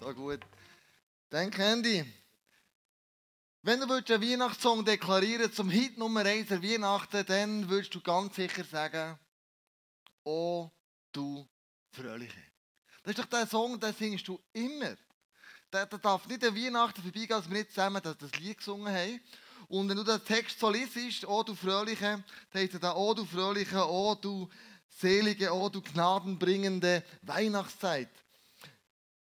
So gut. Dann Candy. Wenn du einen Weihnachtssong deklarieren zum Hit Nummer 1 der Weihnachten, dann würdest du ganz sicher sagen, Oh, du Fröhliche. Das ist doch der Song, den singst du immer. Der, der darf nicht an Weihnachten vorbeigehen, als wir nicht zusammen das, das Lied gesungen haben. Und wenn du den Text so liest, oh du Fröhliche, dann heißt er oh du Fröhliche, oh du selige, oh du gnadenbringende Weihnachtszeit.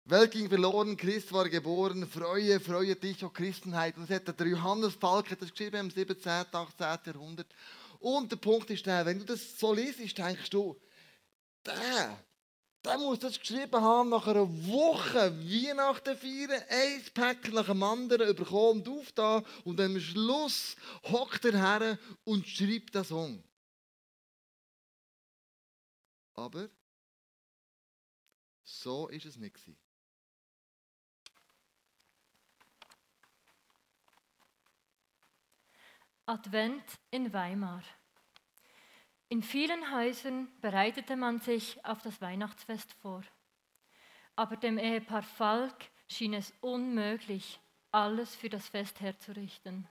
Welt ging verloren, Christ war geboren, freue, freue dich, o oh Christenheit. Und das hat der Johannes Falk das geschrieben im 17., 18. Jahrhundert. Und der Punkt ist der, wenn du das so liest, denkst du, der, der muss das geschrieben haben nach einer Woche Weihnachten feiern, ein Päckchen nach dem anderen und auf da und am Schluss hockt er her und schreibt den Song. Aber so ist es nicht. Advent in Weimar. In vielen Häusern bereitete man sich auf das Weihnachtsfest vor. Aber dem Ehepaar Falk schien es unmöglich, alles für das Fest herzurichten.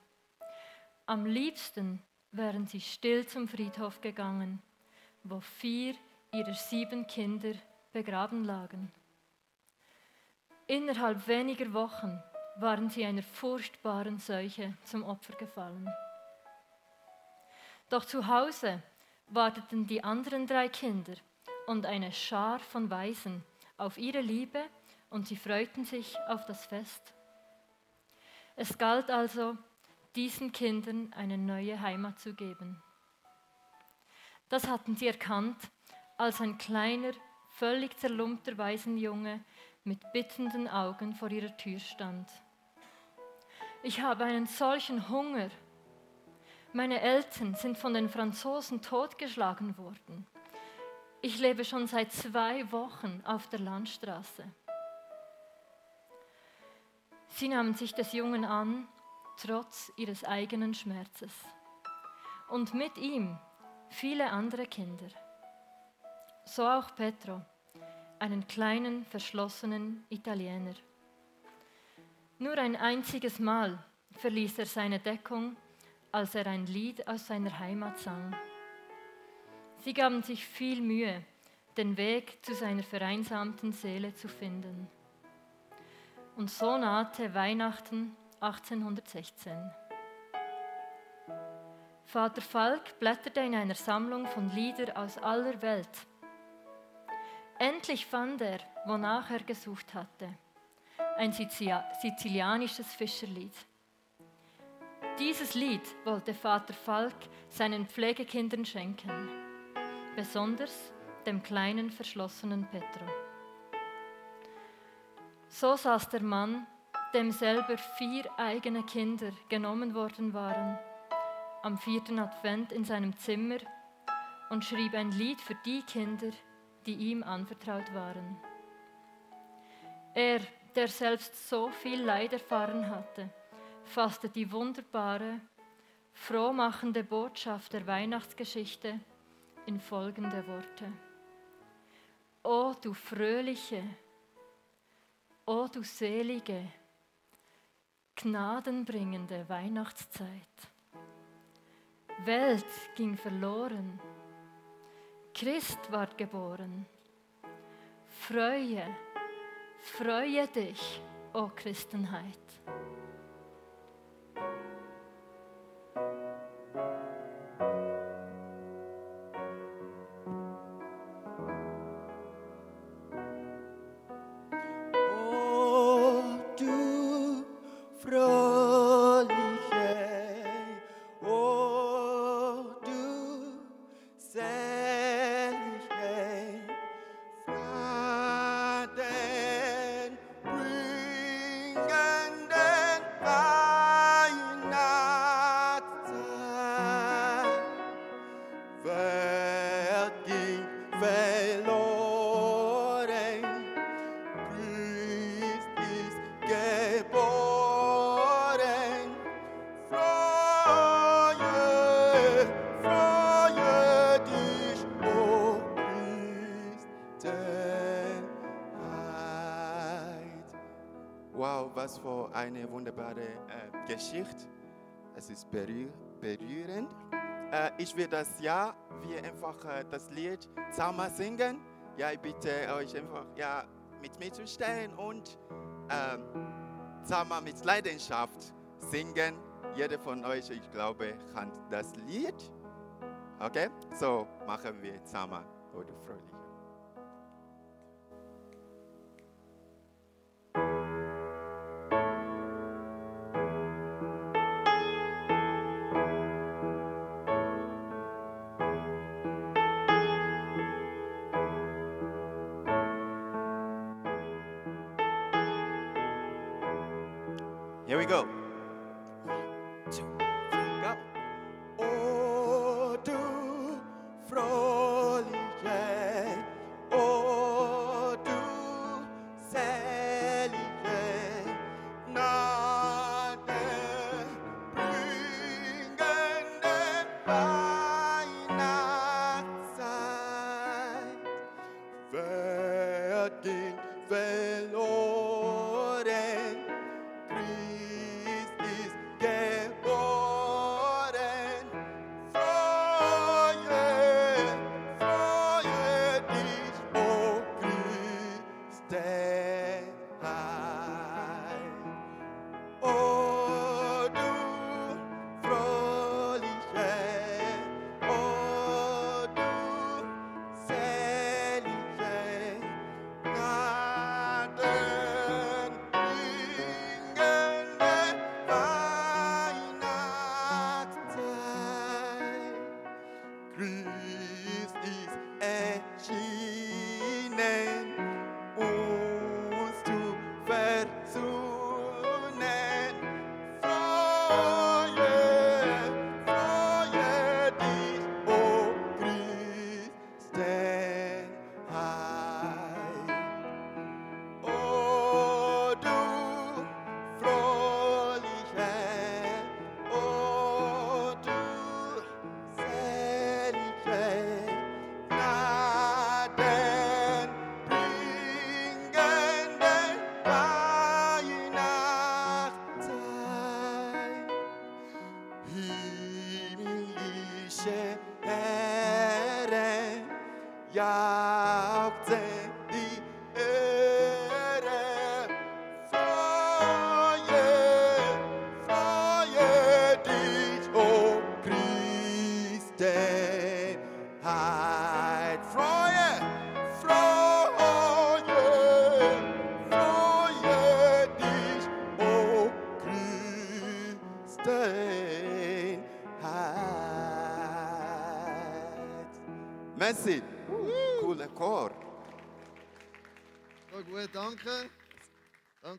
Am liebsten wären sie still zum Friedhof gegangen, wo vier ihrer sieben Kinder begraben lagen. Innerhalb weniger Wochen waren sie einer furchtbaren Seuche zum Opfer gefallen. Doch zu Hause warteten die anderen drei Kinder und eine Schar von Weisen auf ihre Liebe und sie freuten sich auf das Fest. Es galt also, diesen Kindern eine neue Heimat zu geben. Das hatten sie erkannt, als ein kleiner, völlig zerlumpter Waisenjunge mit bittenden Augen vor ihrer Tür stand. Ich habe einen solchen Hunger, meine Eltern sind von den Franzosen totgeschlagen worden. Ich lebe schon seit zwei Wochen auf der Landstraße. Sie nahmen sich des Jungen an, trotz ihres eigenen Schmerzes. Und mit ihm viele andere Kinder. So auch Petro, einen kleinen, verschlossenen Italiener. Nur ein einziges Mal verließ er seine Deckung als er ein Lied aus seiner Heimat sang. Sie gaben sich viel Mühe, den Weg zu seiner vereinsamten Seele zu finden. Und so nahte Weihnachten 1816. Vater Falk blätterte in einer Sammlung von Lieder aus aller Welt. Endlich fand er, wonach er gesucht hatte, ein sizilianisches Fischerlied. Dieses Lied wollte Vater Falk seinen Pflegekindern schenken, besonders dem kleinen verschlossenen Petro. So saß der Mann, dem selber vier eigene Kinder genommen worden waren, am vierten Advent in seinem Zimmer und schrieb ein Lied für die Kinder, die ihm anvertraut waren. Er, der selbst so viel Leid erfahren hatte, fasste die wunderbare, frohmachende Botschaft der Weihnachtsgeschichte in folgende Worte. O du fröhliche, o du selige, gnadenbringende Weihnachtszeit. Welt ging verloren, Christ ward geboren. Freue, freue dich, o Christenheit. Eine wunderbare äh, Geschichte. Es ist berühr berührend. Äh, ich will das ja, wir einfach äh, das Lied zusammen singen. Ja, ich bitte euch einfach ja, mit mir zu stellen und ähm, zusammen mit Leidenschaft singen. Jeder von euch, ich glaube, kann das Lied. Okay, so machen wir zusammen oder fröhlich. se ere yakte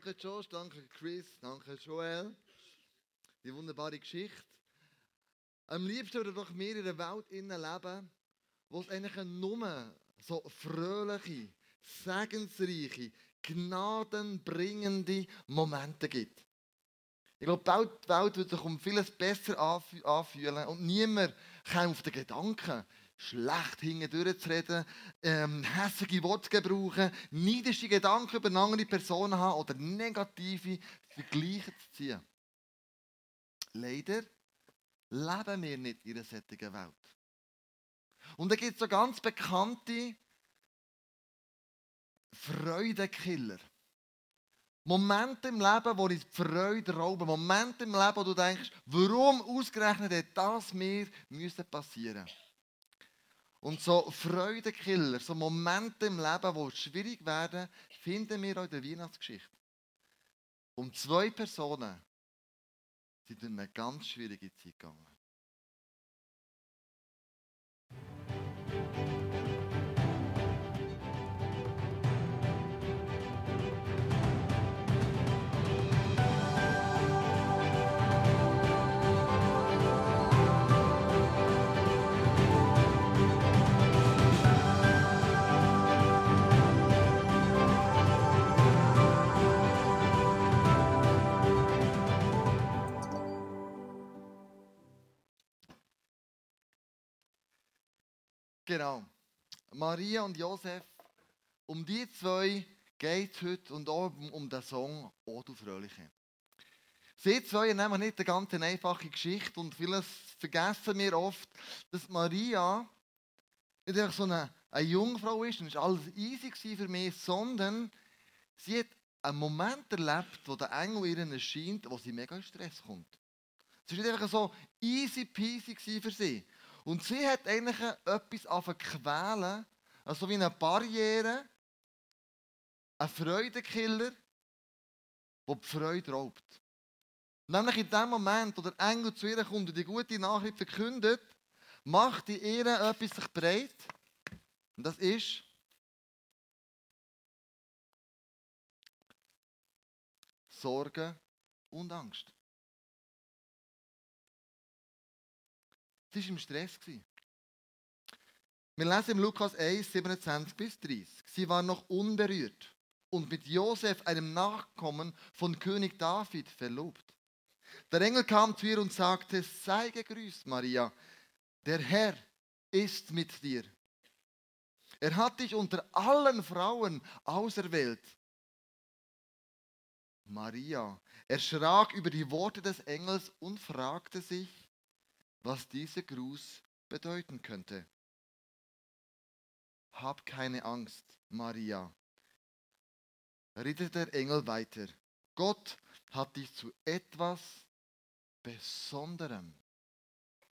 Danke Josh, danke Chris, danke Joel. Die wunderbare Geschichte. Am liebsten würde doch wir in einer Welt leben, wo es eigentlich nur so fröhliche, segensreiche, gnadenbringende Momente gibt. Ich glaube, die Welt, würde sich um vieles besser anfü- anfühlen und niemand käme auf den Gedanken, schlecht hindurch zu reden, ähm, hässliche Worte gebrauchen, neidische Gedanken über andere Personen haben oder negative Vergleiche zu ziehen. Leider leben wir nicht in einer solchen Welt. Und da gibt es so ganz bekannte Freudekiller. Momente im Leben, wo uns die Freude rauben. Momente im Leben, wo du denkst, warum ausgerechnet hat das mir müssen passieren Und so Freudekiller, so Momente im Leben, wo schwierig werden, finden wir auch in der Weihnachtsgeschichte. Um zwei Personen sind durch eine ganz schwierige Zeit gegangen. Genau. Maria und Josef, um die zwei geht es heute und auch um, den Song «O du Fröhliche». Sie zwei nämlich nicht eine ganz einfache Geschichte und vieles vergessen wir oft, dass Maria nicht einfach so eine, eine Jungfrau ist und es war alles easy für mich, sondern sie hat einen Moment erlebt, wo der Engel ihr erscheint, wo sie mega in Stress kommt. Es war nicht einfach so easy peasy für sie. Und sie hat eigentlich etwas anfangen quälen, also wie eine Barriere, ein Freudekiller, der die Freude raubt. Nämlich in dem Moment, wo der Engel zu ihr kommt und die gute Nachricht verkündet, macht in ihr etwas sich breit. Und das ist Sorge und Angst. Sie war im Stress. Wir lesen im Lukas 1, 27 bis 30. Sie war noch unberührt und mit Josef, einem Nachkommen von König David, verlobt. Der Engel kam zu ihr und sagte, sei gegrüßt, Maria, der Herr ist mit dir. Er hat dich unter allen Frauen auserwählt. Maria erschrak über die Worte des Engels und fragte sich, was dieser Gruß bedeuten könnte. Hab keine Angst, Maria, redet der Engel weiter. Gott hat dich zu etwas Besonderem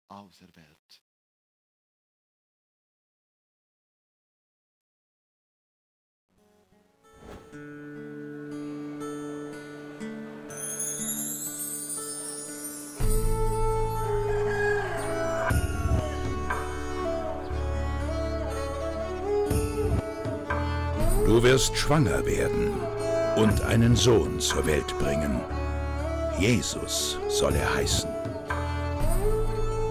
auserwählt. Du wirst schwanger werden und einen Sohn zur Welt bringen. Jesus soll er heißen.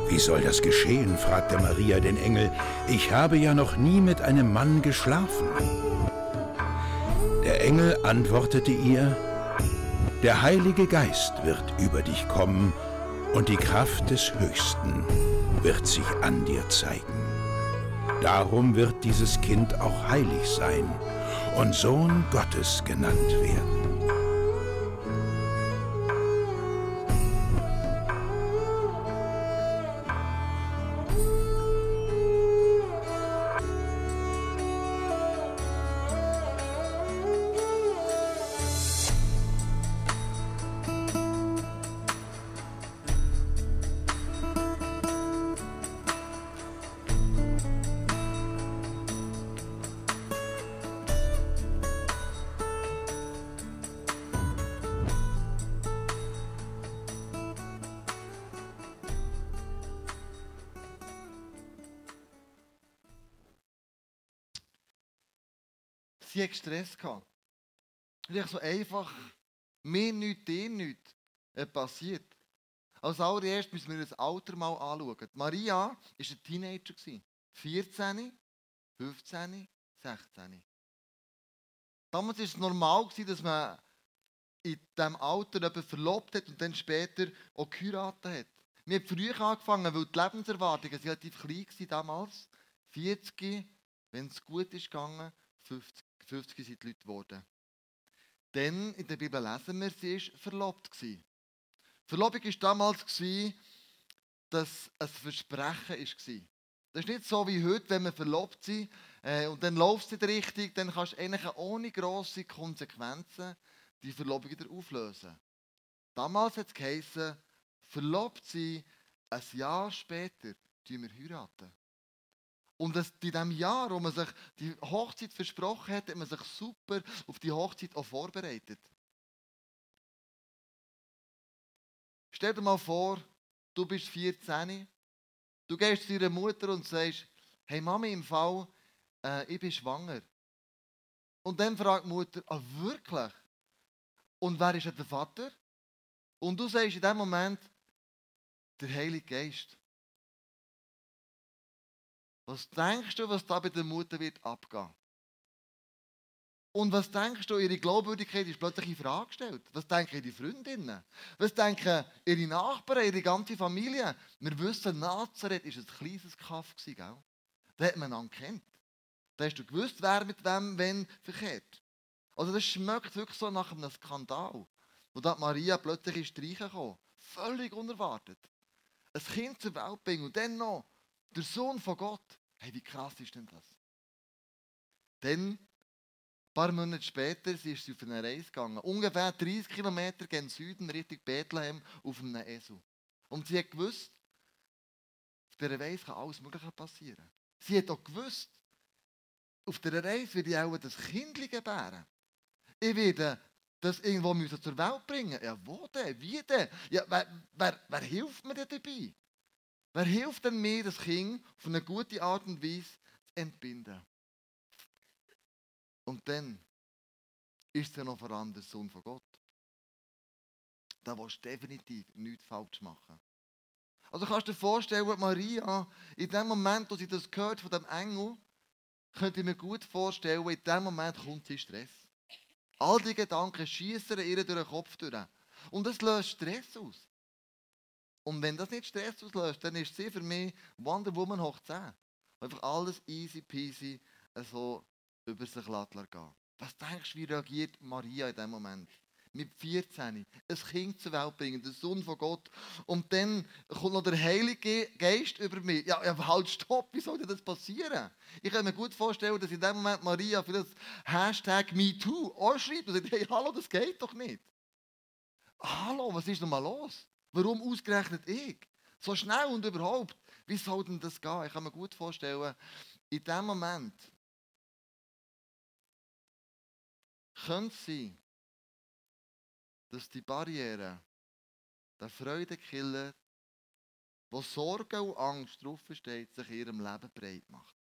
Wie soll das geschehen? fragte Maria den Engel. Ich habe ja noch nie mit einem Mann geschlafen. Der Engel antwortete ihr, Der Heilige Geist wird über dich kommen und die Kraft des Höchsten wird sich an dir zeigen. Darum wird dieses Kind auch heilig sein und Sohn Gottes genannt werden. Stress gehabt. Ist so einfach, mir nichts, dir nichts, äh, passiert. Als allererstes müssen wir das Alter mal anschauen. Maria war ein Teenager. 14, 15, 16. Damals war es normal, dass man in diesem Alter jemanden verlobt hat und dann später auch geheiratet hat. Wir haben früh angefangen, weil die Lebenserwartungen relativ klein waren damals. 40, wenn es gut ist gegangen, 50. 50 sind die Leute geworden. Denn in der Bibel lesen wir, sie war verlobt. Verlobung war damals, dass ein Versprechen war. Das ist nicht so wie heute, wenn wir verlobt sind äh, und dann läuft es nicht richtig, dann kannst du eigentlich ohne grosse Konsequenzen die Verlobung wieder auflösen. Damals hat es geheißen, verlobt sein, ein Jahr später tun wir heiraten. Und in diesem Jahr, wo man sich die Hochzeit versprochen hat, hat man sich super auf die Hochzeit auch vorbereitet. Stell dir mal vor, du bist 14, du gehst zu deiner Mutter und sagst, hey Mami, im Fall, äh, ich bin schwanger. Und dann fragt die Mutter, ah wirklich? Und wer ist der Vater? Und du sagst in dem Moment, der Heilige Geist. Was denkst du, was da bei der Mutter wird abgehen? Und was denkst du, ihre Glaubwürdigkeit ist plötzlich in Frage gestellt? Was denken ihre Freundinnen? Was denken ihre Nachbarn, ihre ganze Familie? Wir wissen, Nazareth war ein kleines Kaff, gell? Da hat man ihn kennt. Da hast du gewusst, wer mit wem wenn verkehrt. Also das schmeckt wirklich so nach einem Skandal. Wo da Maria plötzlich ist reingekommen. Völlig unerwartet. Ein Kind zur Welt bringen und dann noch der Sohn von Gott. Hey, wie krass ist denn das? Dann, ein paar Monate später, ist sie auf eine Reise gegangen. Ungefähr 30 Kilometer gen Süden, Richtung Bethlehem, auf einem Esel. Und sie hat gewusst, auf dieser Reise kann alles Mögliche passieren. Sie hat auch gewusst, auf dieser Reise werde ich auch das Kind gebären. Ich werde das irgendwo müssen zur Welt bringen. Ja, wo denn? Wie denn? Ja, wer, wer, wer hilft mir denn dabei? Wer hilft denn mir, das Kind auf eine gute Art und Weise zu entbinden? Und dann ist er noch vor allem der Sohn von Gott. Da willst du definitiv nichts falsch machen. Also kannst du dir vorstellen, Maria, in dem Moment, wo sie das gehört von dem Engel, könnte ich mir gut vorstellen, in dem Moment kommt sie Stress. All die Gedanken schießen ihr durch den Kopf durch. Und das löst Stress aus. Und wenn das nicht Stress auslöst, dann ist sie für mich Wonder Woman hoch 10. Einfach alles easy peasy so über sich gehen. Was denkst du, wie reagiert Maria in dem Moment? Mit 14, ein Kind zur Welt bringen, der Sohn von Gott. Und dann kommt noch der Heilige Geist über mich. Ja, ja halt, stopp, wie soll das passieren? Ich kann mir gut vorstellen, dass in dem Moment Maria für das Hashtag MeToo anschreibt und sagt, hey, hallo, das geht doch nicht. Hallo, was ist denn mal los? Warum ausgerechnet ich? So schnell und überhaupt. Wie soll denn das gehen? Ich kann mir gut vorstellen, in dem Moment könnte es sein, dass die Barriere, der Freudekiller, wo Sorge und Angst draufsteht, sich in ihrem Leben breit macht.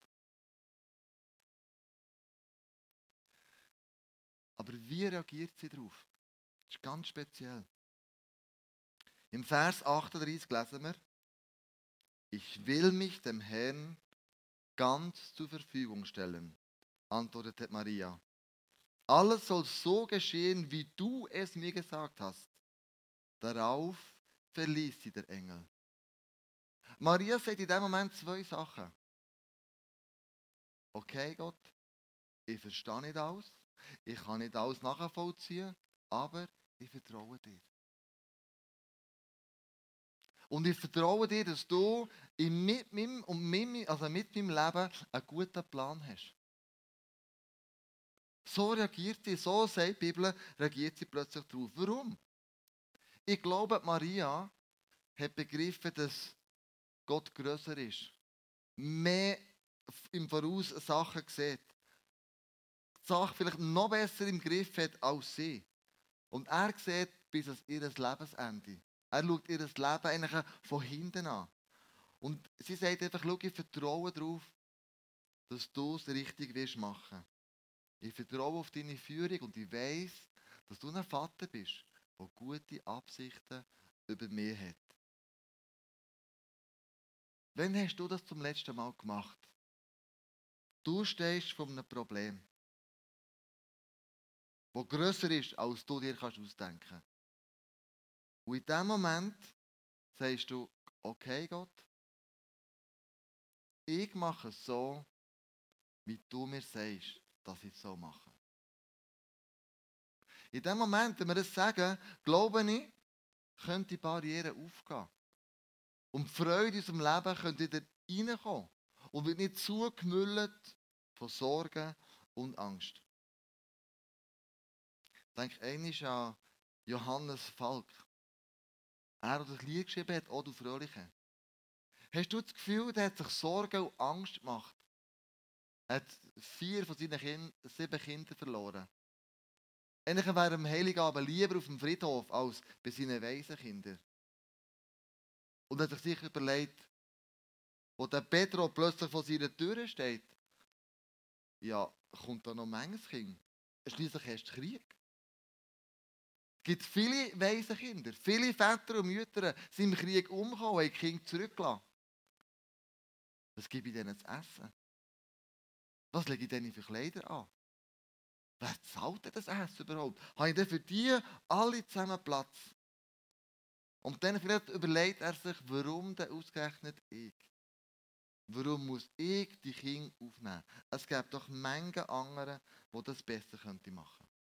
Aber wie reagiert sie darauf? Das ist ganz speziell. Im Vers 38 lesen wir, ich will mich dem Herrn ganz zur Verfügung stellen, antwortete Maria. Alles soll so geschehen, wie du es mir gesagt hast. Darauf verließ sie der Engel. Maria sagt in dem Moment zwei Sachen. Okay, Gott, ich verstehe nicht alles, ich kann nicht alles nachvollziehen, aber ich vertraue dir. Und ich vertraue dir, dass du mit meinem, und mit, also mit meinem Leben einen guten Plan hast. So reagiert sie, so sagt die Bibel, reagiert sie plötzlich darauf. Warum? Ich glaube, Maria hat begriffen, dass Gott größer ist. Mehr im Voraus Sachen sieht. Die Sache vielleicht noch besser im Griff hat als sie. Und er sieht bis an ihr Lebensende. Er schaut ihr Leben eigentlich von hinten an. Und sie sagt einfach, schau, ich vertraue darauf, dass du es richtig wirst machen. Ich vertraue auf deine Führung und ich weiß, dass du ein Vater bist, der gute Absichten über mich hat. Wann hast du das zum letzten Mal gemacht? Du stehst vor einem Problem, das grösser ist, als du dir kannst ausdenken kannst. Und in dem Moment sagst du, okay Gott, ich mache es so, wie du mir sagst, dass ich es so mache. In dem Moment, wenn wir das sagen, glaube ich, könnte die Barriere aufgehen. Und die Freude in unserem Leben könnte wieder reinkommen und wird nicht zugemüllt von Sorgen und Angst. Ich denke einmal an Johannes Falk. Er, der das Lied geschrieben hat, «O du Fröhliche». Hast du das Gefühl, der hat sich Sorgen und Angst gemacht? Er hat vier von seinen kind, sieben Kindern verloren. Eigentlich wäre er am Heiligabend lieber auf dem Friedhof als bei seinen Waisenkindern. Und hat sich sicher überlegt, wo der Petro plötzlich vor seiner Tür steht, ja, kommt da noch manches Kind. Schließlich hast du Krieg. Es gibt viele Waisenkinder, viele Väter und Mütter sind im Krieg umgekommen, haben die Kinder. Was gebe ich denen zu essen? Was lege ich denen für Kleider an? Wer zahlt denn das Essen überhaupt? Habe ich denn für die alle zusammen Platz? Und dann vielleicht überlegt er sich, warum denn ausgerechnet ich? Warum muss ich die Kinder aufnehmen? Es gibt doch Menge andere, die das besser machen könnten.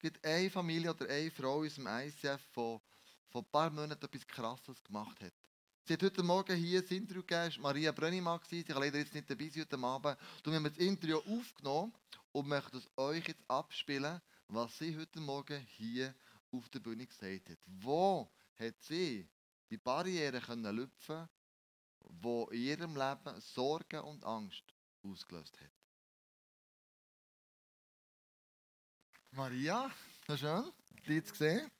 Gibt eine Familie oder eine Frau in unserem ICF, die vor ein paar Monaten etwas Krasses gemacht hat. Sie hat heute Morgen hier das Interview gegeben, Maria Brönnimann, sie kann leider jetzt nicht dabei sein heute Abend. Wir haben das Interview aufgenommen und möchten es euch jetzt abspielen, was sie heute Morgen hier auf der Bühne gesagt hat. Wo hat sie die Barrieren können lüpfen, die in ihrem Leben Sorge und Angst ausgelöst hat? Maria, so schön, dich zu sehen.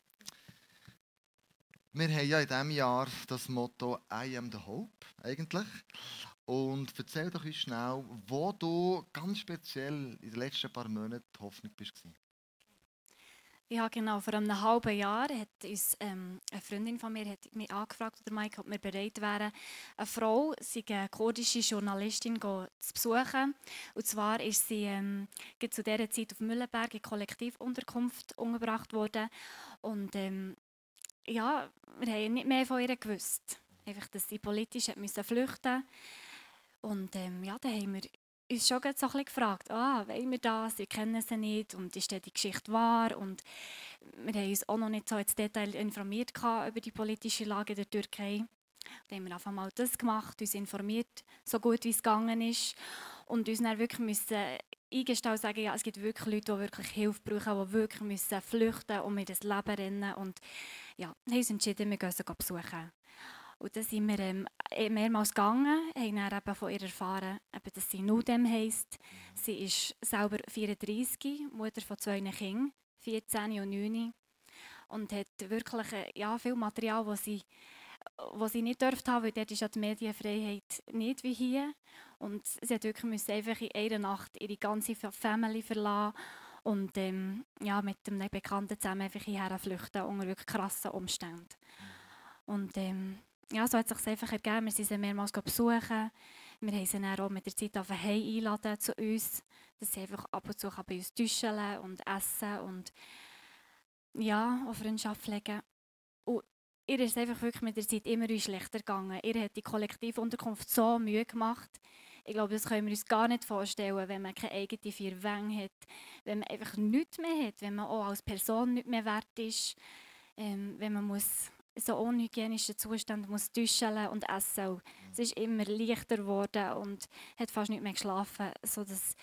Wir haben ja in diesem Jahr das Motto I am the Hope, eigentlich. Und erzähl doch uns schnell, wo du ganz speziell in den letzten paar Monaten Hoffnung bist. Ja, genau. Vor einem halben Jahr hat uns ähm, eine Freundin von mir hat mich angefragt, oder Mike, ob wir bereit wären, eine Frau, sie eine kurdische Journalistin, zu besuchen. Und zwar ist sie ähm, zu dieser Zeit auf Müllenberg in Kollektivunterkunft untergebracht worden. Und ähm, ja, wir haben nicht mehr von ihr gewusst. Einfach, dass sie politisch hat flüchten Und ähm, ja, dann haben wir uns schon so gefragt, ah, wollen wir das, wir kennen sie nicht und ist die Geschichte wahr? Und wir haben uns auch noch nicht so ins Detail informiert über die politische Lage der Türkei. Dann haben wir einfach mal das gemacht, uns informiert, so gut wie es gegangen ist und uns dann wirklich müssen eingestehen sagen, ja, es gibt wirklich Leute, die wirklich Hilfe brauchen, die wirklich müssen flüchten und mit das Leben rennen und ja, haben uns entschieden, wir gehen sie besuchen. Und dann sind wir ähm, mehrmals gegangen, haben dann eben von ihr erfahren, eben, dass sie Nudem heisst. Sie ist selber 34, Mutter von zwei Kindern, 14 und 9. Und hat wirklich äh, ja, viel Material, das sie, was sie nicht dürfte haben, weil dort ist ja die Medienfreiheit nicht wie hier. Und sie hat wirklich müssen einfach in einer Nacht ihre ganze Familie verlassen und ähm, ja, mit einem Bekannten zusammen einfach hierher flüchten unter wirklich krassen Umständen. Und ähm, ja, so hat es sich einfach ergeben. Wir sind sie mehrmals besuchen. Wir haben sie dann auch mit der Zeit auf Heim einladen zu uns, dass sie einfach ab und zu bei uns duschen und essen und ja, auch Freundschaft pflegen. Und ihr ist einfach wirklich mit der Zeit immer schlechter gegangen. Ihr hat die Kollektivunterkunft so Mühe gemacht. Ich glaube, das können wir uns gar nicht vorstellen, wenn man keine eigene vier Wände hat, wenn man einfach nichts mehr hat, wenn man auch als Person nicht mehr wert ist, ähm, wenn man muss so unhygienischen Zustand muss duschen und essen. Und es ist immer leichter geworden und hat fast nicht mehr geschlafen, sodass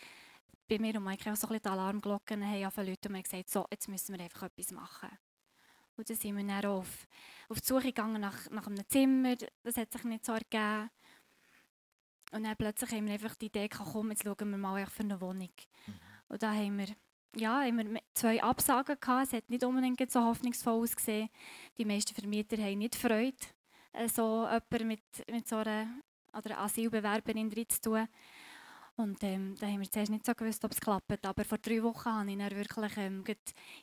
bei mir und Mike auch so ein bisschen die Alarmglocken haben angefangen Leute und haben gesagt, so, jetzt müssen wir einfach etwas machen. Und dann sind wir dann auf, auf die Suche gegangen nach, nach einem Zimmer, das hat sich nicht so ergeben. Und dann plötzlich haben wir einfach die Idee gekommen, jetzt schauen wir mal für eine Wohnung. Mhm. Und da haben wir, ja, haben wir zwei Absagen gehabt. Es hat nicht unbedingt so hoffnungsvoll ausgesehen. Die meisten Vermieter haben nicht Freude, äh, so jemanden mit, mit so einer oder Asylbewerberin drin zu tun. Und ähm, da haben wir zuerst nicht so gewusst, ob es klappt. Aber vor drei Wochen habe ich dann wirklich ähm,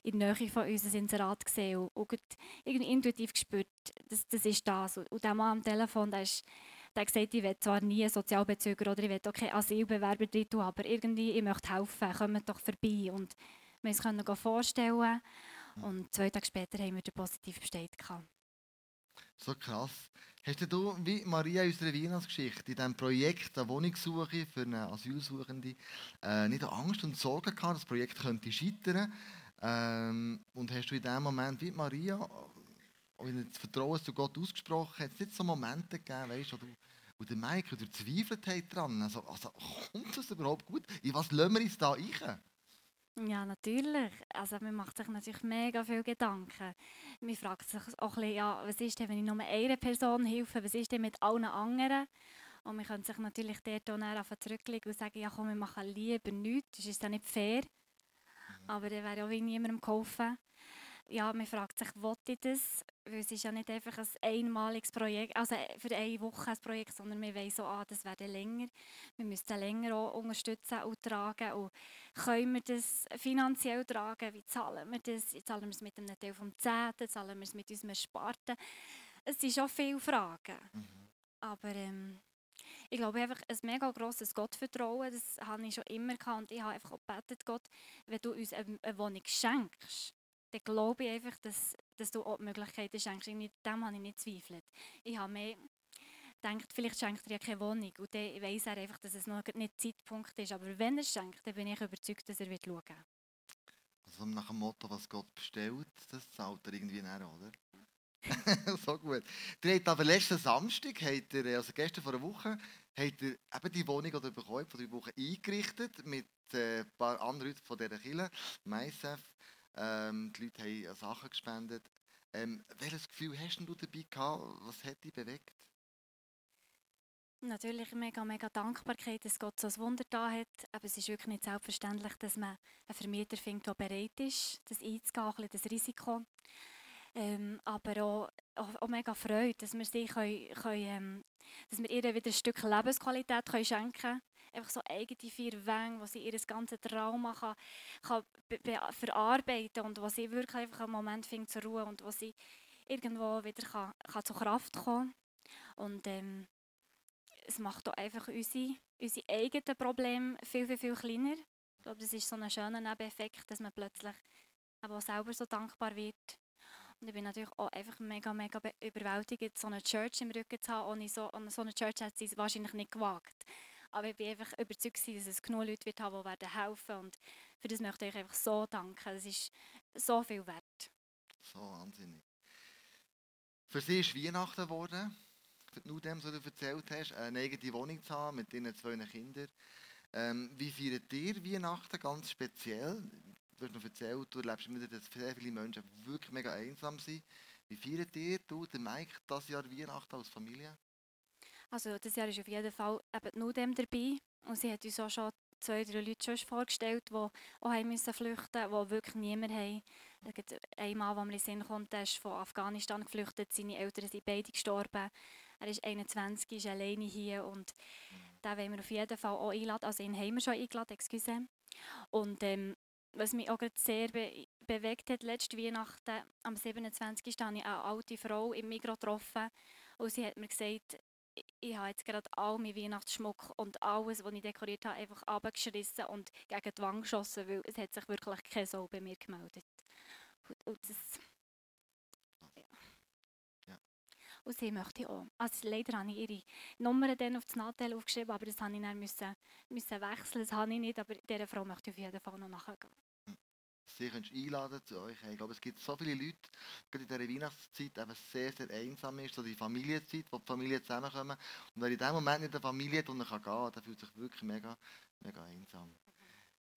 in der Nähe von uns ein Inserat gesehen und, und intuitiv gespürt, das, das ist das. Und der Mann am Telefon, der ist der gesagt, ich will zwar nie Sozialbezüger oder ich will auch keinen Asylbewerber drin tun, aber irgendwie, ich möchte helfen, kommt doch vorbei. Und wir können uns vorstellen. Und zwei Tage später haben wir den positiven gehabt. So krass. Hast du, wie Maria in unserer Weihnachtsgeschichte, in diesem Projekt der Wohnungssuche für eine Asylsuchende, äh, nicht Angst und Sorgen gehabt, das Projekt könnte scheitern? Ähm, und hast du in dem Moment, wie Maria, und das Vertrauen zu Gott ausgesprochen, hat es nicht so Momente gegeben, weißt, wo, du, wo der Mike oder zweifelt hat dran. Also, also kommt das überhaupt gut? In was lassen wir uns da rein? Ja, natürlich. Also man macht sich natürlich mega viel Gedanken. Man fragt sich auch ein bisschen, ja, was ist denn, wenn ich nur einer Person helfe, was ist denn mit allen anderen? Und man könnte sich natürlich dort auch zurücklegen und sagen, ja komm, wir machen lieber nichts, das ist ja nicht fair. Mhm. Aber dann wäre auch wie niemandem geholfen ja, man fragt sich, will ich das? Weil es ist ja nicht einfach ein einmaliges Projekt, also für eine Woche ein Projekt, sondern wir wollen so, ah, das wäre länger. Wir müssen länger auch unterstützen und tragen. Und können wir das finanziell tragen? Wie zahlen wir das? Zahlen wir es mit einem Teil vom Zehnten? Zahlen wir es mit unserem Sparten? Es sind schon viele Fragen. Mhm. Aber ähm, ich glaube einfach ein mega grosses Gottvertrauen, das habe ich schon immer gehabt. Und ich habe einfach auch gebetet, Gott, wenn du uns eine Wohnung schenkst, dann glaube ich einfach, dass, dass du auch die Möglichkeiten schenkst. Dem habe ich nicht zweifelt. Ich habe mehr gedacht, vielleicht schenkt er ja keine Wohnung. Und dann weiss er einfach, dass es noch nicht Zeitpunkt ist. Aber wenn er schenkt, dann bin ich überzeugt, dass er wird schauen wird. so nach dem Motto, was Gott bestellt, das zahlt er irgendwie näher, oder? so gut. Ihr habt aber letzten Samstag, habt ihr, also gestern vor einer Woche, habt ihr eben die Wohnung, die ihr bekommen vor drei Wochen eingerichtet mit äh, ein paar anderen Leuten von dieser Kirche, MySef. Ähm, die Leute haben Sachen gespendet. Ähm, welches Gefühl hast du dabei gehabt? Was hat dich bewegt? Natürlich mega, mega Dankbarkeit, dass Gott so ein Wunder da hat. Aber es ist wirklich nicht selbstverständlich, dass man einen Vermieter findet, der bereit ist, das einzugehen, ein bisschen das Risiko. Ähm, aber auch, auch, auch, mega Freude, dass wir sie können, können, ähm, dass wir ihr wieder ein Stück Lebensqualität können schenken können. Einfach so eigene vier Wänge, wo sie ihr ganzes Trauma kann, kann verarbeiten und wo sie wirklich einfach einen Moment findet zur Ruhe und wo sie irgendwo wieder kann, kann zur Kraft kommen Und ähm, es macht auch einfach unsere, unsere eigenen Probleme viel, viel, viel kleiner. Ich glaube, das ist so ein schöner Nebeneffekt, dass man plötzlich auch selber so dankbar wird und ich bin natürlich auch einfach mega, mega überwältigt, so eine Church im Rücken zu haben. Ohne so, ohne so eine Church hat sie wahrscheinlich nicht gewagt. Aber ich bin einfach überzeugt, dass es genug Leute wird haben, die werden helfen Und für das möchte ich einfach so danken. Das ist so viel wert. So wahnsinnig. Für sie ist Weihnachten geworden. Nur dem, was du erzählt hast, eine eigene Wohnung zu haben mit deinen zwei Kindern. Ähm, wie feiert ihr Weihnachten ganz speziell? du hast noch erzählt, du erlebst immer, dass sehr viele Menschen wirklich mega einsam sind. Wie feiert ihr, du, der Mike, das Jahr Weihnachten als Familie? Also das Jahr ist auf jeden Fall eben nur dem dabei. Und sie hat uns auch schon zwei, drei Leute schon vorgestellt, die auch müssen flüchten mussten, die wirklich niemand haben. Es gibt einen Mann, der mir in Sinn kommt, der ist von Afghanistan geflüchtet, seine Eltern sind beide gestorben. Er ist 21, ist alleine hier und den wollen wir auf jeden Fall auch einladen. Also ihn haben wir schon eingeladen, excuse. Und ähm, was mich auch sehr be bewegt hat, letzte Weihnachten, am 27. habe ich eine alte Frau im Mikro getroffen und sie hat mir gesagt, ich habe jetzt gerade all meinen Weihnachtsschmuck und alles, was ich dekoriert habe, einfach abgeschrissen und gegen die Wand geschossen, weil es hat sich wirklich keine Sau bei mir gemeldet. Und, und das, ja. Und sie möchte auch. Also leider habe ich ihre Nummer dann auf das Nadel aufgeschrieben, aber das habe ich dann müssen, müssen wechseln. Das habe ich nicht, aber dieser Frau möchte ich auf jeden Fall noch nachgehen sie könnt einladen zu euch. Ich glaube, es gibt so viele Leute, gerade in dieser Weihnachtszeit, eben sehr, sehr einsam ist, so die Familienzeit, wo die Familien zusammenkommen. Und wer in diesem Moment nicht der Familie und gehen kann, der fühlt sich wirklich mega, mega einsam.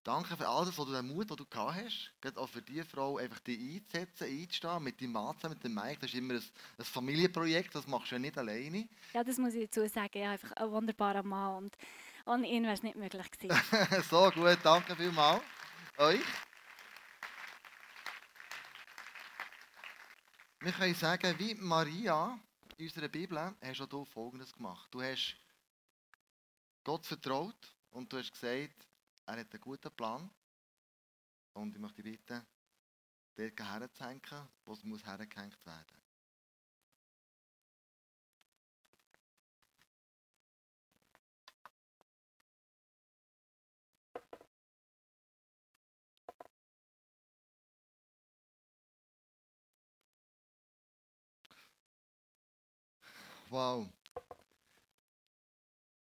Danke für alles, was du den Mut, den du gehabt hast, gerade auch für diese Frau, einfach die einzusetzen, einzustehen, mit deinem Mann zusammen, mit dem Mike. Das ist immer ein, ein, Familienprojekt, das machst du ja nicht alleine. Ja, das muss ich dazu sagen. Ja, einfach ein wunderbarer Mann und ohne ihn wäre es nicht möglich gewesen. so gut, danke vielmals euch. Wir können sagen, wie Maria in unserer Bibel hast du Folgendes gemacht. Du hast Gott vertraut und du hast gesagt, er hat einen guten Plan. Und ich möchte dich bitten, dort herzuhängen, wo es muss hergehängt werden Wow.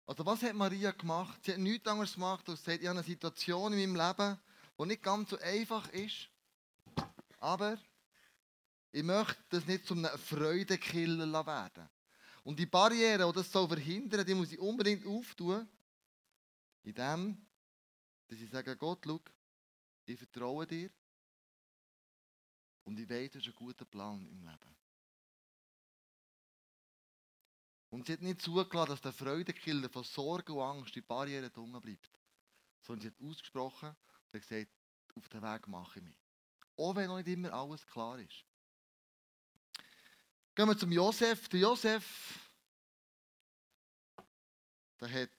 Also was hat Maria gemacht? Sie hat nichts anderes gemacht, als sie hat, ich habe eine Situation in meinem Leben, die nicht ganz so einfach ist. Aber ich möchte das nicht zum Freudekiller werden. Und die Barriere, die das soll verhindern die muss ich unbedingt auftun. Indem, dass ich sage, Gott, schau, ich vertraue dir. Und ich weiß, du hast einen guten Plan im Leben. Und sie hat nicht zugelassen, dass der Freudekiller von Sorge und Angst die Barriere dunkel bleibt. Sondern sie hat ausgesprochen und gesagt, auf den Weg mache ich mich. Auch wenn noch nicht immer alles klar ist. Gehen wir zum Josef. Der Josef, der hat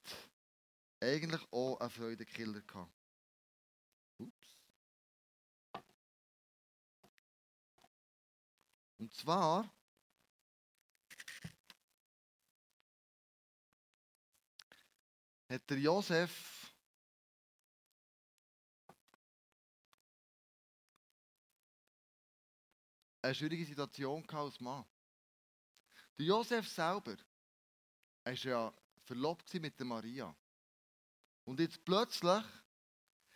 eigentlich auch einen Freudekiller gehabt. Ups. Und zwar hat der Josef eine schwierige Situation als Mann. Der Josef selber war ja verlobt mit der Maria. Und jetzt plötzlich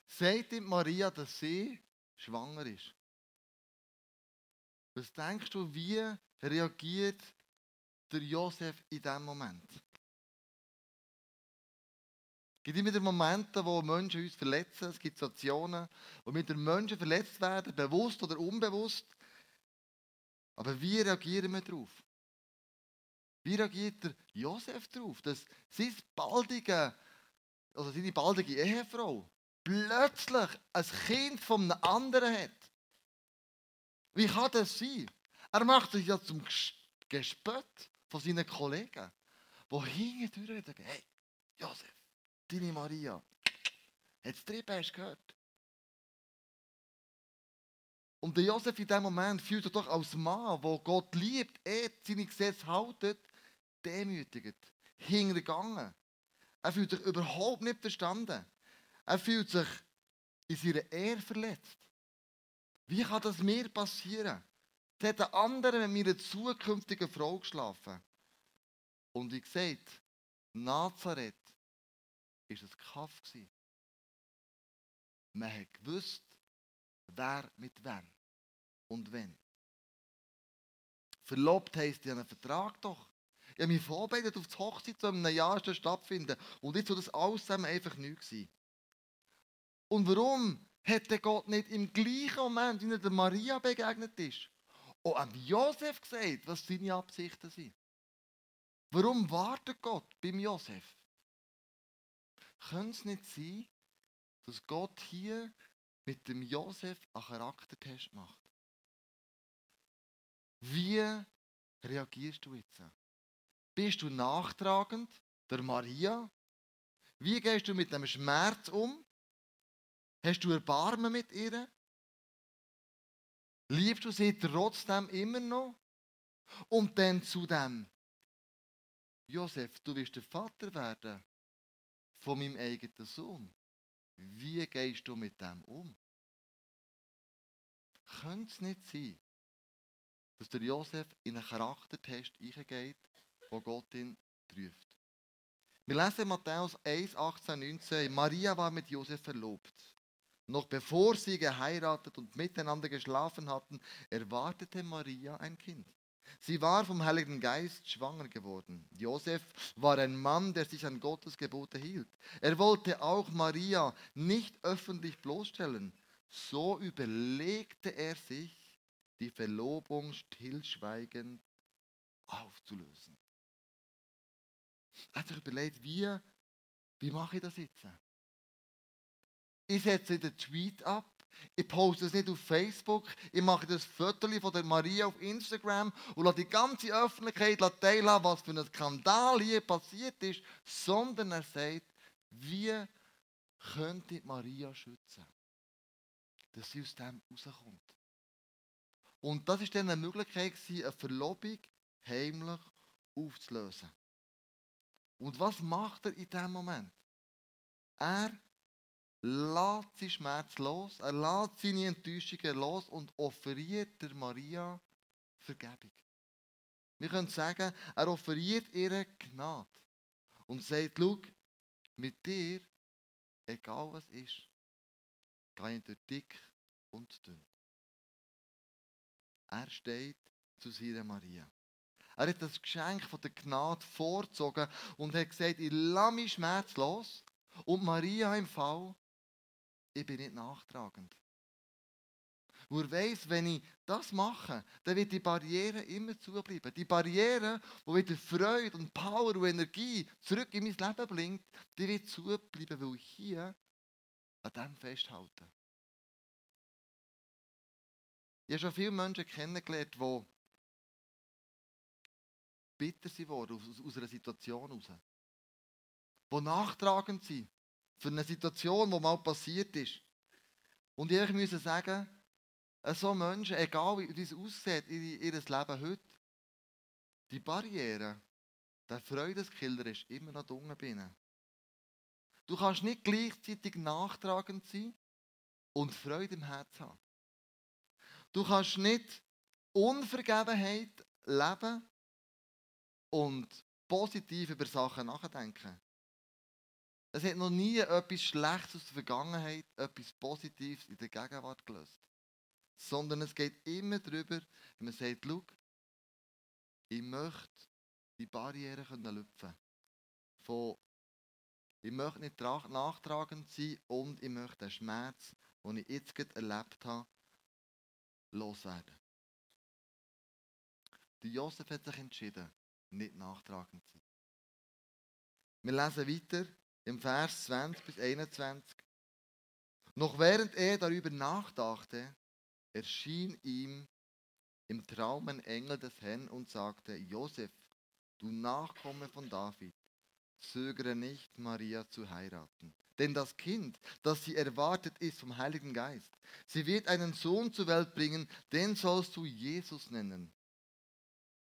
sagt ihm Maria, dass sie schwanger ist. Was denkst du, wie reagiert der Josef in diesem Moment? Gibt immer wieder Momente, wo Menschen uns verletzen. Es gibt Situationen, wo mit den Menschen verletzt werden, bewusst oder unbewusst. Aber wie reagieren wir darauf? Wie reagiert der Josef darauf, dass sein baldige, also seine baldige Ehefrau plötzlich ein Kind von einem anderen hat? Wie kann das sein? Er macht sich ja zum Gespött von seinen Kollegen, die hinten durch sagen, hey, Josef, deine Maria, hat es hast gehört? Und der Josef in diesem Moment fühlt sich doch als Mann, der Gott liebt, er seine Gesetze haltet, demütigt, hingegangen. Er fühlt sich überhaupt nicht verstanden. Er fühlt sich in seiner Ehre verletzt. Wie kann das mir passieren? Es hat ein anderer mit meiner zukünftigen Frau geschlafen. Und wie gesagt, Nazareth war ein Kaff. Man hat gewusst, wer mit wem und wenn. Verlobt heisst ja einen Vertrag doch. Ich habe mich vorbereitet auf die Hochzeit, die in einem Jahr stattfinden Und jetzt soll das alles zusammen einfach nichts. Und warum hätte Gott nicht im gleichen Moment, wie er der Maria begegnet ist, auch an Josef gesagt, was seine Absichten sind? Warum wartet Gott beim Josef? Könnte es nicht sein, dass Gott hier mit dem Josef einen Charaktertest macht? Wie reagierst du jetzt? Bist du nachtragend der Maria? Wie gehst du mit dem Schmerz um? Hast du Erbarmen mit ihr? Liebst du sie trotzdem immer noch? Und dann zu dem, Josef, du wirst der Vater werden von meinem eigenen Sohn. Wie gehst du mit dem um? Könnte es nicht sein, dass der Josef in einen Charaktertest eingeht, wo Gott ihn prüft? Wir lesen Matthäus 1, 18, 19. Maria war mit Josef verlobt. Noch bevor sie geheiratet und miteinander geschlafen hatten, erwartete Maria ein Kind. Sie war vom Heiligen Geist schwanger geworden. Josef war ein Mann, der sich an Gottes Gebote hielt. Er wollte auch Maria nicht öffentlich bloßstellen. So überlegte er sich, die Verlobung stillschweigend aufzulösen. Er hat sich überlegt, wie, wie mache ich das jetzt? Ich setze den Tweet ab. Ich poste es nicht auf Facebook. Ich mache das Foto von der Maria auf Instagram und lasse die ganze Öffentlichkeit teilhaben, was für ein Skandal hier passiert ist. Sondern er sagt, wie könnte Maria schützen, dass sie aus dem rauskommt. Und das war dann eine Möglichkeit, eine Verlobung heimlich aufzulösen. Und was macht er in diesem Moment? Er lässt seinen Schmerz los, er lässt seine Enttäuschungen los und offeriert der Maria Vergebung. Wir können sagen, er offeriert ihr Gnade und sagt, schau, mit dir, egal was ist, gehe ich durch dick und dünn. Er steht zu seiner Maria. Er hat das Geschenk von der Gnade vorgezogen und hat gesagt, ich lasse mich schmerzlos. Und Maria im Fall, ich bin nicht nachtragend. Wo er weiss, wenn ich das mache, dann wird die Barriere immer zubleiben. Die Barriere, die wieder Freude und Power und Energie zurück in mein Leben bringt, die wird zubleiben, weil ich hier an dem festhalte. Ich habe schon viele Menschen kennengelernt, die bitter sind aus, aus einer Situation heraus. Die nachtragend sind für eine Situation, die mal passiert ist. Und ich muss sagen, so Menschen, egal wie es aussieht in ihr Leben heute, die Barriere, der Freudeskiller ist immer noch unten binnen. Du kannst nicht gleichzeitig nachtragend sein und Freude im Herzen haben. Du kannst nicht Unvergebenheit leben und positiv über Sachen nachdenken. Es hat noch nie etwas Schlechtes aus der Vergangenheit, etwas Positives in der Gegenwart gelöst. Sondern es geht immer darüber, wenn man sagt, schau, ich möchte die Barriere können lüpfen von ich möchte nicht nachtragend sein und ich möchte den Schmerz, den ich jetzt gerade erlebt habe, loswerden. Der Josef hat sich entschieden, nicht nachtragend zu sein. Wir lesen weiter im Vers 20 bis 21. Noch während er darüber nachdachte, erschien ihm im Traum ein Engel des Herrn und sagte, Josef, du Nachkomme von David, zögere nicht, Maria zu heiraten. Denn das Kind, das sie erwartet, ist vom Heiligen Geist. Sie wird einen Sohn zur Welt bringen, den sollst du Jesus nennen.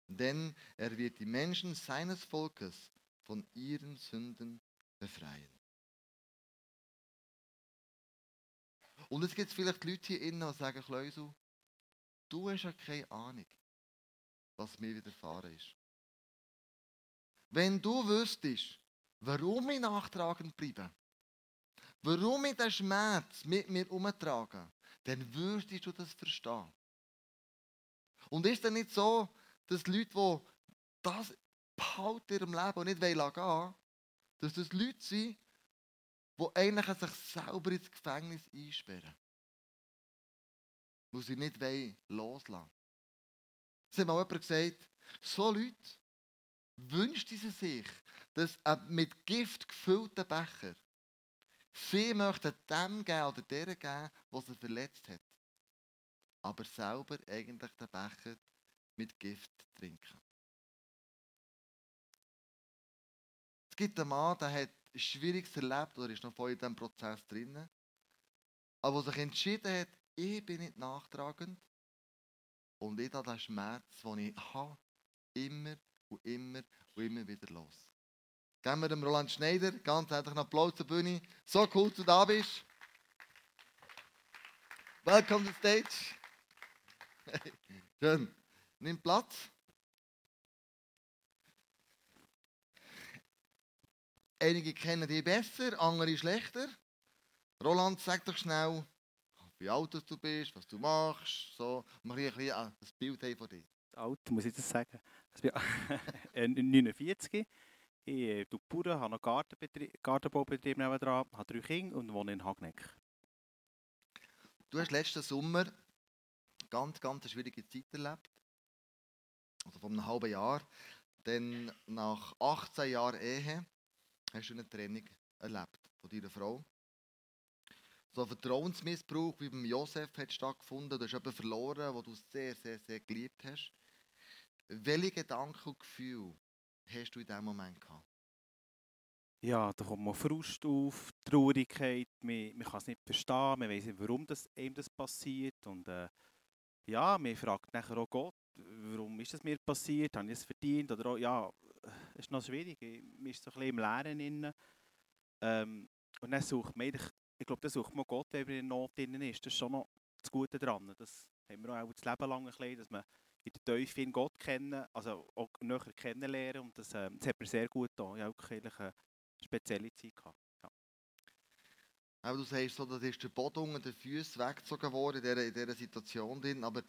Denn er wird die Menschen seines Volkes von ihren Sünden befreien. Und es gibt vielleicht Leute hier innen, die sagen, Kleusel, du hast ja keine Ahnung, was mir widerfahren ist. Wenn du wüsstest, warum ich nachtragend bleibe, warum ich den Schmerz mit mir umtrage, dann würdest du das verstehen. Und ist dann nicht so, dass Leute, die das behalten in ihrem Leben und nicht gehen wollen, dass das Leute sind, die eigentlich sich selber ins Gefängnis einsperren. Weil sie nicht loslassen wollen. Es hat mal jemand gesagt, so Leute wünscht sie sich, dass ein mit Gift gefüllter Becher sie möchten dem geben oder der geben, was sie verletzt hat. Aber selber eigentlich den Becher mit Gift trinken. Gibt einen Mann, der hat Schwieriges erlebt oder ist noch voll in diesem Prozess drin. Aber der sich entschieden hat, ich bin nicht nachtragend und ich habe den Schmerz, den ich habe, immer und immer und immer wieder los. Geben wir dem Roland Schneider ganz herzlichen Applaus zur Bühne. So cool, dass du da bist. Welcome to the stage. Schön. Nimm Platz. Einige kennen dich besser, andere schlechter. Roland, sag doch schnell, wie alt du bist, was du machst. So, mach ich ein bisschen ein Bild von dir. Alt, muss ich das sagen? Ich bin 49. Ich äh, tue Bauern, habe noch Gartenbaubetrieb nebenan, habe drei Kinder und wohne in Hagneck. Du hast letzten Sommer ganz, ganz eine schwierige Zeit erlebt. Also vor einem halben Jahr. Denn nach 18 Jahren Ehe hast du eine Trennung erlebt von deiner Frau. So ein Vertrauensmissbrauch wie beim Josef hat stattgefunden. Du hast jemanden verloren, den du sehr, sehr, sehr geliebt hast. Welche Gedanken und Gefühle hast du in diesem Moment gehabt? Ja, da kommt mal Frust auf, Traurigkeit, man, man kann es nicht verstehen, man weiß nicht, warum das, einem das passiert. Und äh, ja, man fragt nachher auch Gott, warum ist das mir passiert, habe ich es verdient? Oder auch, ja, es ist noch schwierig, man ist so ein bisschen im Leeren. Drin. Ähm, und dann sucht man eigentlich, ich glaube, dann sucht man Gott, wenn man in Not drin ist. Das ist schon noch das Gute daran. Das haben wir auch das Leben lang ein bisschen, dass man in der Teufel Gott kennen, also auch näher kennenlernen und das, äh, das hat mir sehr gut getan. Ich habe wirklich eine spezielle Zeit gehabt. Aber du sagst so, das ist der Boden unter den Füßen weggezogen worden in dieser, in dieser Situation drin, aber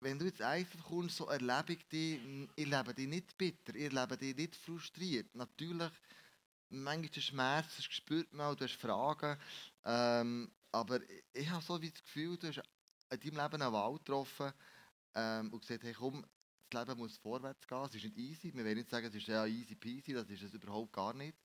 wenn du jetzt einfach kommst, so erlebe ich dich, ich lebe dich nicht bitter, ich lebe dich nicht frustriert. Natürlich, manchmal der Schmerz, das spürt man auch, du hast Fragen, ähm, aber ich habe so wie das Gefühl, du hast in deinem Leben eine Wahl getroffen, ähm, und gesagt, hey komm, das Leben muss vorwärts gehen, es ist nicht easy. Wir wollen nicht sagen, es ist ja easy peasy, das ist es überhaupt gar nicht.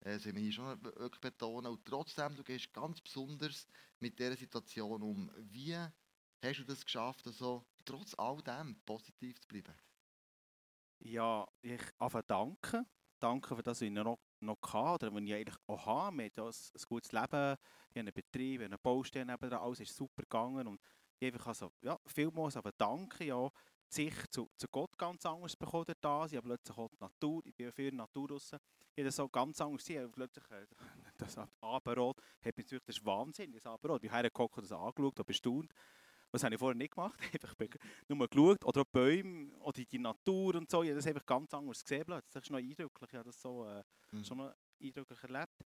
Äh, wollen wir hier schon wirklich betonen. Und trotzdem, du gehst ganz besonders mit dieser Situation um. Wie hast du das geschafft, also, trotz all dem positiv zu bleiben? Ja, ich einfach danke. Danke für das, was ich noch, noch hatte, oder was ich eigentlich auch habe. Wir haben ein, gutes Leben, ich habe einen Betrieb, eine Baustelle alles ist super gegangen. Und ich einfach also, ja, vielmals aber danke, ja, Sicht zu, zu Gott ganz anders bekommen da. Ich habe plötzlich auch die Natur, ich bin für die Natur raus. Ich habe das so ganz anders gesehen. Plötzlich, äh, das Abendrot, hat mich natürlich, das ist Wahnsinn, das Abendrot. Ich habe hergeguckt und das angeschaut und bestaunt. Was habe ich vorher nicht gemacht? einfach nur geschaut. Oder auch Bäume oder die Natur und so. Ich habe das einfach ganz anders gesehen. Das ist noch eindrücklich. Ich habe das so äh, mhm. schon noch eindrücklich erlebt.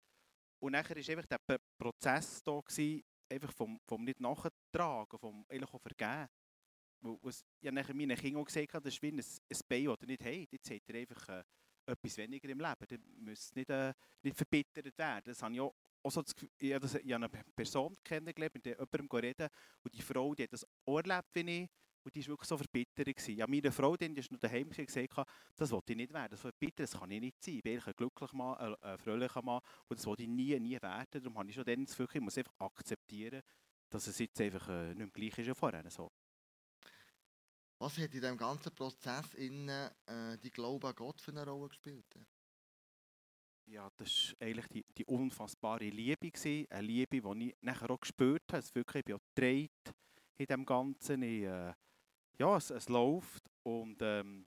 und nachher war einfach der Prozess da, gewesen, einfach vom, vom nicht nachtragen, vom eigentlich auch vergeben. Was habe nachher meinen Kindern auch gesagt, habe, das ist wie ein, ein Bein, ihr nicht habt. Jetzt habt ihr einfach äh, etwas weniger im Leben. Ihr müsst nicht, äh, nicht verbittert werden. Das habe ich auch, auch so das Gefühl, ich, habe das, ich habe eine Person kennengelernt, mit der jemandem reden und die Frau, die hat das auch erlebt wie ich. Und die war wirklich so verbittert. Ja, meine Frau, die ist noch daheim gewesen, gesagt, das wollte ich nicht werden. Das verbittert, das kann ich nicht sein. Ich bin ein glücklicher Mann, ein, ein fröhlicher Mann. Und das wollte ich nie, nie werden. Darum habe ich schon dann das Gefühl, ich muss einfach akzeptieren, dass es jetzt einfach äh, nicht mehr gleich ist wie vorher. So. Was hat in diesem ganzen Prozess innen, äh, die Glaube an Gott für eine Rolle gespielt? Ja, das war eigentlich die, die unfassbare Liebe. Gewesen. Eine Liebe, die ich nachher auch gespürt habe. Es wirklich, ich bin auch gedreht in dem Ganzen. Ich, äh, ja, es, es läuft. Und ähm,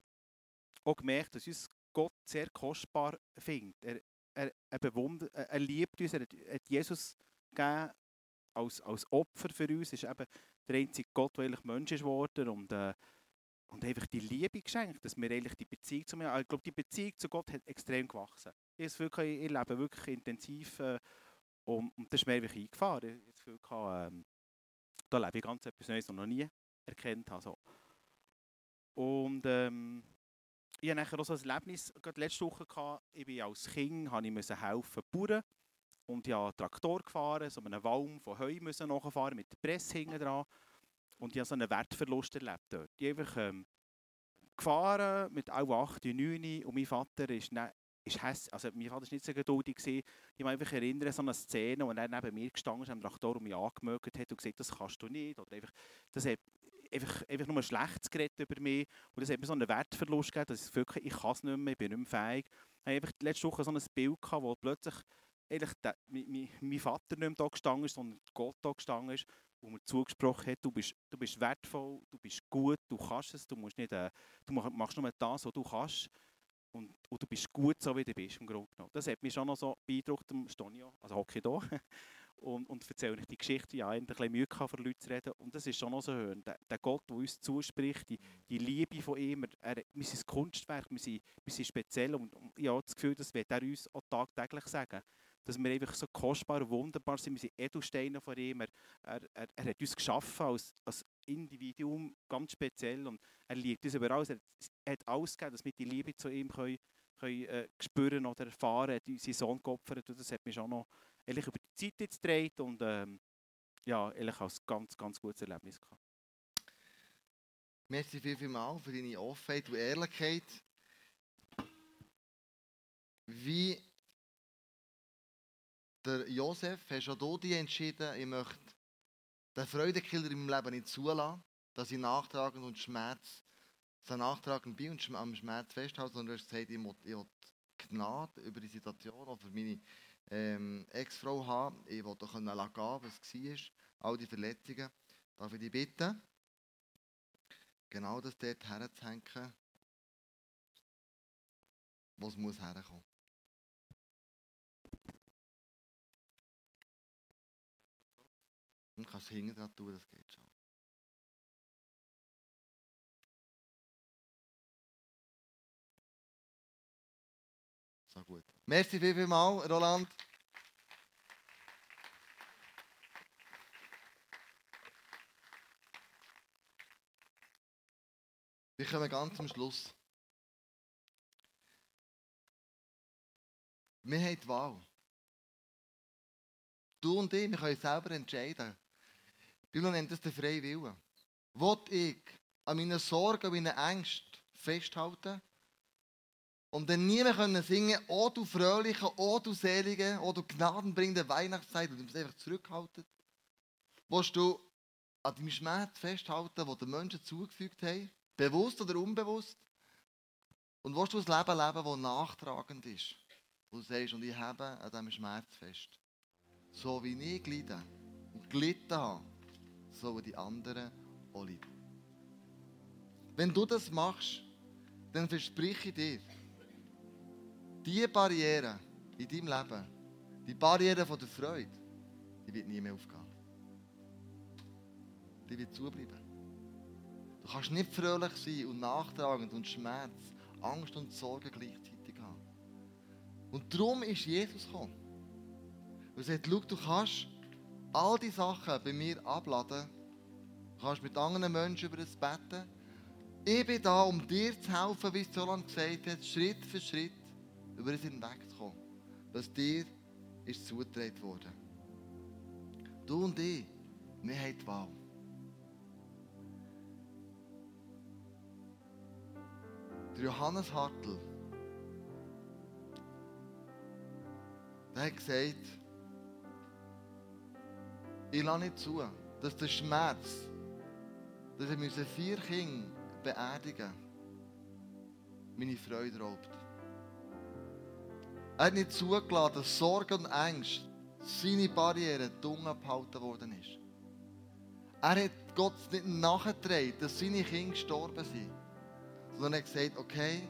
auch gemerkt, dass uns Gott sehr kostbar findet. Er, er, er, bewundert, er, liebt uns, er hat, hat Jesus gegeben als, als Opfer für uns. Er ist eben der einzige Gott, der eigentlich Mensch ist geworden. Und, äh, und einfach die Liebe geschenkt, dass wir eigentlich die Beziehung zu mir, ich glaube, die Beziehung zu Gott hat extrem gewachsen. Ich, wirklich, ich lebe wirklich intensiv äh, und, und das ist mir einfach eingefahren. Ich habe das Gefühl, ähm, da lebe ich ganz etwas Neues, das ich noch nie erkannt habe. So. Und ähm, ich hatte nachher auch so ein Erlebnis, gerade letzte Woche, gehabt, ich bin als Kind, habe ich müssen helfen Bauern und ich habe einen Traktor gefahren, so einen Walm von Heu müssen nachfahren mit der Presse hinten dran und ich habe so einen Wertverlust erlebt dort. Ich einfach ähm, gefahren mit auch 8, 9 und mein Vater ist, ne, ist häss, also mein Vater war nicht so geduldig. Gewesen. Ich kann mich erinnern, so eine Szene, wo er neben mir gestanden ist, am Traktor und mich angemögt hat und gesagt, das kannst du nicht. Oder einfach, das hat einfach, einfach nur schlecht geredet über mich. Und das hat mir so einen Wertverlust gegeben, dass ich wirklich, ich kann es nicht mehr, ich bin nicht mehr fähig. Ich hatte einfach letzte Woche so ein Bild, gehabt, wo plötzlich eigentlich der, mein, mein, mein Vater nicht mehr da gestanden ist, sondern Gott da gestanden ist wo mir zugesprochen hat, du bist, du bist wertvoll, du bist gut, du kannst es, du, musst nicht, äh, du machst nur das, was du kannst und, und du bist gut, so wie du bist, im Grunde genommen. Das hat mich schon noch so beeindruckt, am Stonio, also hocke ich da und, und erzähle ich die Geschichte, ja, ich ein bisschen Mühe gehabt, vor Leuten zu reden und das ist schon noch so hören. Der, der Gott, der uns zuspricht, die, die Liebe von ihm, er, wir sind ein Kunstwerk, wir sind, wir sind speziell und, und ich habe das Gefühl, das wird er uns auch tagtäglich sagen dass wir einfach so kostbar und wunderbar sind. Wir sind Edelsteine von ihm. Er, er, er, hat uns geschaffen als, als Individuum, ganz speziell. Und er liebt uns überall. Er, er hat alles gegeben, dass wir die Liebe zu ihm können, können, äh, spüren oder erfahren. Er hat unseren Sohn geopfert. Und das hat mich auch noch ehrlich über die Zeit jetzt gedreht und ähm, ja, ehrlich als ganz, ganz gutes Erlebnis gehabt. Merci viel, viel mal für deine Offenheit und Ehrlichkeit. Wie der Josef, auch du dich entschieden, ich möchte den Freudekiller in meinem Leben nicht zulassen, dass ich nachtragend und Schmerz, so nachtragend bin und am Schmerz festhalte, sondern du hast gesagt, ich will Gnade über die Situation oder für meine ähm, Ex-Frau haben. Ich will auch gehen lassen, was war, all die Verletzungen. Darf ich dich bitten, genau das dort herzuhängen, wo es muss herkommen. Und kannst du hinten dran tun, das geht schon. So gut. Merci viel, viel mal, Roland. Wir kommen ganz zum Schluss. Wir haben die Wahl. Du und ich, wir können selber entscheiden. Bibel nennt das den freien Willen. Will ich an meinen Sorgen, und meinen Ängsten festhalten und dann nie mehr können singen, oh du fröhliche, oh du selige, oh du gnadenbringende Weihnachtszeit und du musst einfach zurückhalten? Willst du an deinem Schmerz festhalten, den die Menschen zugefügt haben, bewusst oder unbewusst? Und willst du ein Leben leben, das nachtragend ist? Wo du sagst, und ich habe an diesem Schmerz fest. So wie ich gelitten und gelitten habe, sollen die anderen auch leiden. Wenn du das machst, dann verspreche ich dir, diese Barriere in deinem Leben, die Barriere von der Freude, die wird nie mehr aufgehen. Die wird zubleiben. Du kannst nicht fröhlich sein und nachtragend und Schmerz, Angst und Sorge gleichzeitig haben. Und darum ist Jesus gekommen. Und sagt, schau, du kannst all die Sachen bei mir abladen. Du kannst mit anderen Menschen über das beten. Ich bin da, um dir zu helfen, wie es Zolan gesagt hat, Schritt für Schritt über das hinwegzukommen. Was dir ist zugetragen worden. Du und ich, wir haben die Wahl. Der Johannes Hartl, der hat gesagt, ich lasse nicht zu, dass der Schmerz, dass ich vier Kinder beerdigen meine Freude raubt. Er hat nicht zugelassen, dass Sorge und Angst seine Barriere dumm abgehalten worden ist. Er hat Gott nicht nachgetragen, dass seine Kinder gestorben sind, sondern er hat gesagt, okay,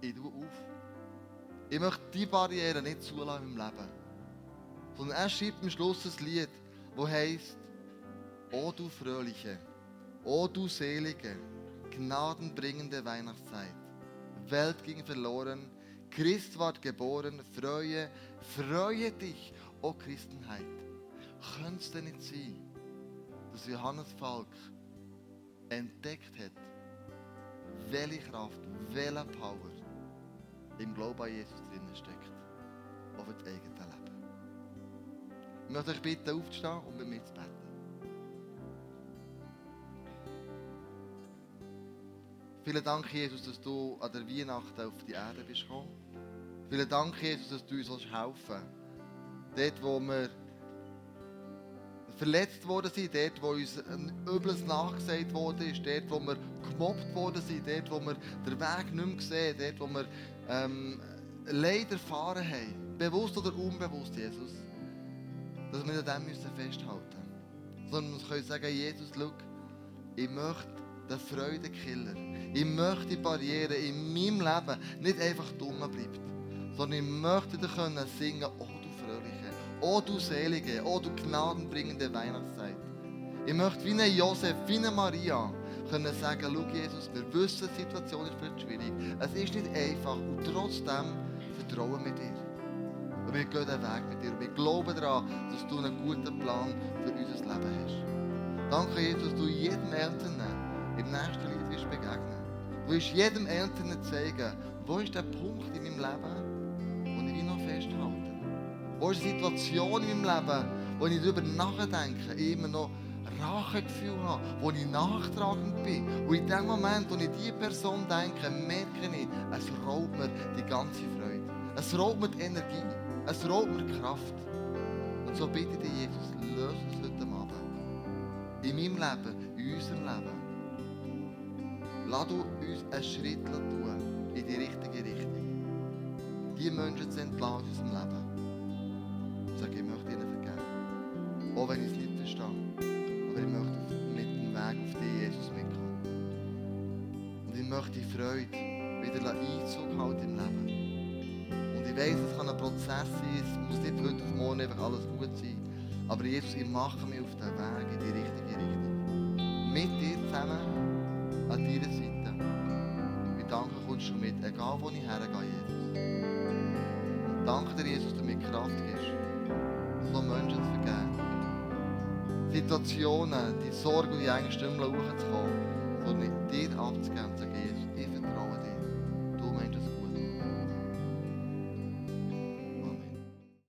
ich tue auf. Ich möchte diese Barriere nicht zulassen meinem Leben. Sondern er schreibt am Schluss ein Lied, das heisst, O du Fröhliche, O du Selige, gnadenbringende Weihnachtszeit. Welt ging verloren, Christ ward geboren, freue, freue dich, o Christenheit. Könnte es denn nicht sein, dass Johannes Falk entdeckt hat, welche Kraft, welche Power im Glauben an Jesus drinnen steckt, auf das eigene Leben. Ich möchte euch bitten, aufzustehen und bei mir zu beten. Vielen Dank, Jesus, dass du an der Weihnacht auf die Erde bist gekommen. Vielen Dank, Jesus, dass du uns helfen willst. Dort, wo wir verletzt worden sind, dort, wo uns ein Übles nachgesagt ist, dort, wo wir gemobbt worden sind, dort, wo wir den Weg nicht mehr sehen, dort, wo wir ähm, Leid erfahren haben, bewusst oder unbewusst, Jesus, dass wir an dem müssen festhalten müssen. Sondern wir können sagen, Jesus, schau, ich möchte den Freudenkiller, ich möchte die Barriere in meinem Leben nicht einfach dumm bleibt, sondern ich möchte dir können singen, oh du Fröhliche, oh du Selige, oh du gnadenbringende Weihnachtszeit. Ich möchte wie eine Josef, wie eine Maria können sagen, schau Jesus, wir wissen, die Situation ist vielleicht schwierig, es ist nicht einfach und trotzdem vertrauen wir dir. Und wir gehen den Weg mit dir und wir glauben daran, dass du einen guten Plan für unser Leben hast. Danke Jesus, dass du jedem Eltern im nächsten Lied wirst begegnen. Du wirst jedem Eltern zeigen, wo ist der Punkt in meinem Leben, wo ich noch festhalte. Wo ist die Situation in meinem Leben, wo ich darüber nachdenke, immer noch Rachegefühl habe, wo ich nachtragend bin. Und in dem Moment, wo ich diese Person denke, merke ich, es raubt mir die ganze Freude. Es raubt mir die Energie. Es raubt mir Kraft. Und so bitte ich dich, Jesus, löse es heute Abend. In meinem Leben, in unserem Leben. Lass du uns einen Schritt tun in die richtige Richtung. Die Menschen zu entlassen aus unserem Leben. Und sage, ich möchte ihnen vergeben. Auch wenn ich es nicht verstehe. Aber ich möchte mit dem Weg auf dich, Jesus, mitkommen. Und ich möchte die Freude wieder Einzug halten im Leben. Und ich weiß, es sein, es muss nicht heute auf morgen einfach alles gut sein. Aber Jesus, ich mache mich auf den Weg in die richtige Richtung. Mit dir zusammen an deiner Seite. Ich danke, kommst du mit, egal wo ich hergehe, Jesus. Und danke dir, Jesus, dass du mir Kraft gibst, so Menschen zu vergeben. Situationen, die Sorge und die Ängste nicht mehr hochzukommen, sondern dir abzugeben